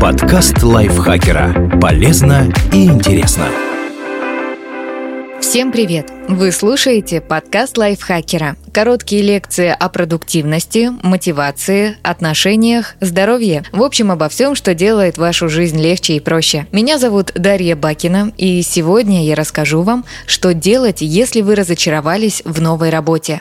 Подкаст лайфхакера. Полезно и интересно. Всем привет! Вы слушаете подкаст лайфхакера. Короткие лекции о продуктивности, мотивации, отношениях, здоровье. В общем, обо всем, что делает вашу жизнь легче и проще. Меня зовут Дарья Бакина, и сегодня я расскажу вам, что делать, если вы разочаровались в новой работе.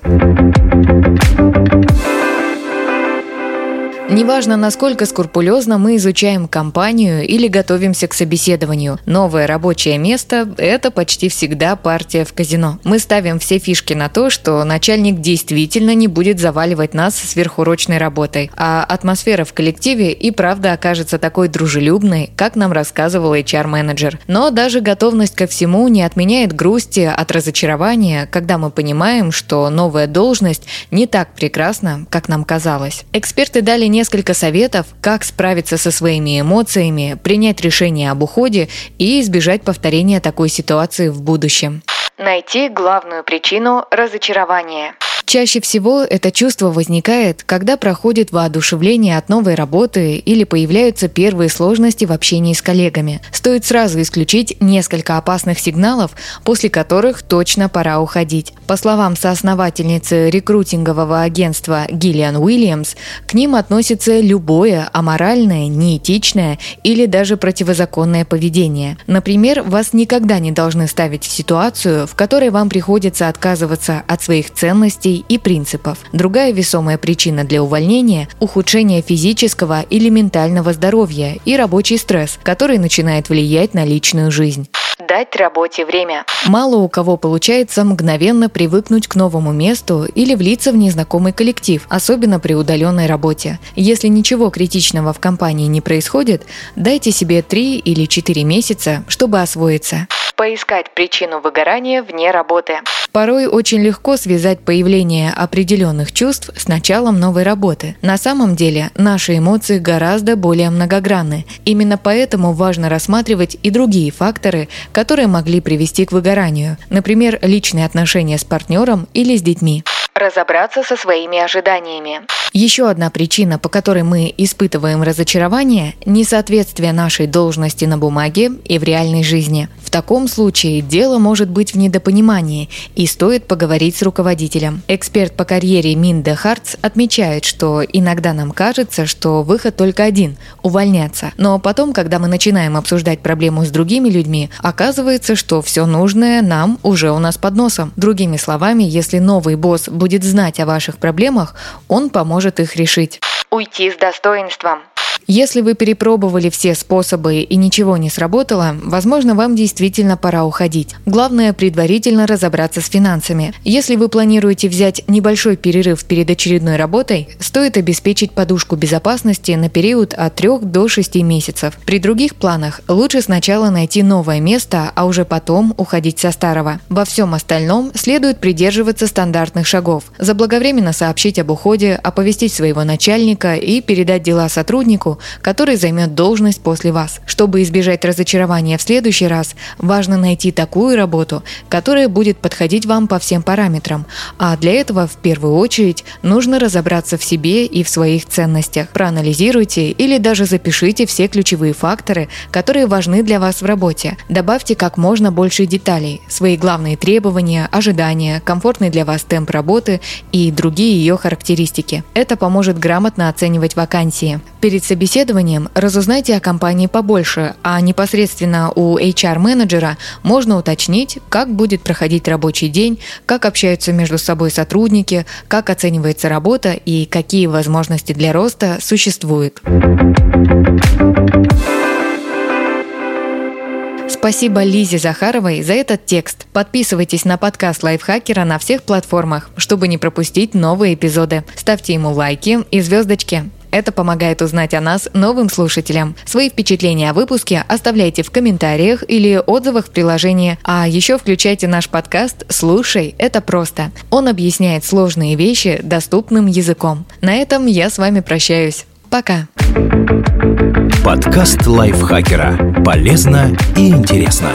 Неважно, насколько скрупулезно мы изучаем компанию или готовимся к собеседованию, новое рабочее место – это почти всегда партия в казино. Мы ставим все фишки на то, что начальник действительно не будет заваливать нас сверхурочной работой, а атмосфера в коллективе и правда окажется такой дружелюбной, как нам рассказывал HR-менеджер. Но даже готовность ко всему не отменяет грусти от разочарования, когда мы понимаем, что новая должность не так прекрасна, как нам казалось. Эксперты дали не несколько советов, как справиться со своими эмоциями, принять решение об уходе и избежать повторения такой ситуации в будущем. Найти главную причину разочарования. Чаще всего это чувство возникает, когда проходит воодушевление от новой работы или появляются первые сложности в общении с коллегами. Стоит сразу исключить несколько опасных сигналов, после которых точно пора уходить. По словам соосновательницы рекрутингового агентства Гиллиан Уильямс, к ним относится любое аморальное, неэтичное или даже противозаконное поведение. Например, вас никогда не должны ставить в ситуацию, в которой вам приходится отказываться от своих ценностей и принципов. Другая весомая причина для увольнения – ухудшение физического или ментального здоровья и рабочий стресс, который начинает влиять на личную жизнь дать работе время. Мало у кого получается мгновенно привыкнуть к новому месту или влиться в незнакомый коллектив, особенно при удаленной работе. Если ничего критичного в компании не происходит, дайте себе 3 или 4 месяца, чтобы освоиться поискать причину выгорания вне работы. Порой очень легко связать появление определенных чувств с началом новой работы. На самом деле наши эмоции гораздо более многогранны. Именно поэтому важно рассматривать и другие факторы, которые могли привести к выгоранию. Например, личные отношения с партнером или с детьми разобраться со своими ожиданиями. Еще одна причина, по которой мы испытываем разочарование – несоответствие нашей должности на бумаге и в реальной жизни. В таком случае дело может быть в недопонимании и стоит поговорить с руководителем. Эксперт по карьере Минда Хартс отмечает, что иногда нам кажется, что выход только один – увольняться. Но потом, когда мы начинаем обсуждать проблему с другими людьми, оказывается, что все нужное нам уже у нас под носом. Другими словами, если новый босс будет знать о ваших проблемах, он поможет их решить. Уйти с достоинством. Если вы перепробовали все способы и ничего не сработало, возможно, вам действительно пора уходить. Главное предварительно разобраться с финансами. Если вы планируете взять небольшой перерыв перед очередной работой, стоит обеспечить подушку безопасности на период от 3 до 6 месяцев. При других планах лучше сначала найти новое место, а уже потом уходить со старого. Во всем остальном следует придерживаться стандартных шагов. Заблаговременно сообщить об уходе, оповестить своего начальника и передать дела сотруднику, который займет должность после вас. Чтобы избежать разочарования в следующий раз, важно найти такую работу, которая будет подходить вам по всем параметрам. А для этого в первую очередь нужно разобраться в себе и в своих ценностях. Проанализируйте или даже запишите все ключевые факторы, которые важны для вас в работе. Добавьте как можно больше деталей, свои главные требования, ожидания, комфортный для вас темп работы и другие ее характеристики. Это поможет грамотно оценивать вакансии. Перед собеседованием разузнайте о компании побольше, а непосредственно у HR-менеджера можно уточнить, как будет проходить рабочий день, как общаются между собой сотрудники, как оценивается работа и какие возможности для роста существуют. Спасибо Лизе Захаровой за этот текст. Подписывайтесь на подкаст Лайфхакера на всех платформах, чтобы не пропустить новые эпизоды. Ставьте ему лайки и звездочки. Это помогает узнать о нас новым слушателям. Свои впечатления о выпуске оставляйте в комментариях или отзывах в приложении. А еще включайте наш подкаст «Слушай, это просто». Он объясняет сложные вещи доступным языком. На этом я с вами прощаюсь. Пока. Подкаст лайфхакера. Полезно и интересно.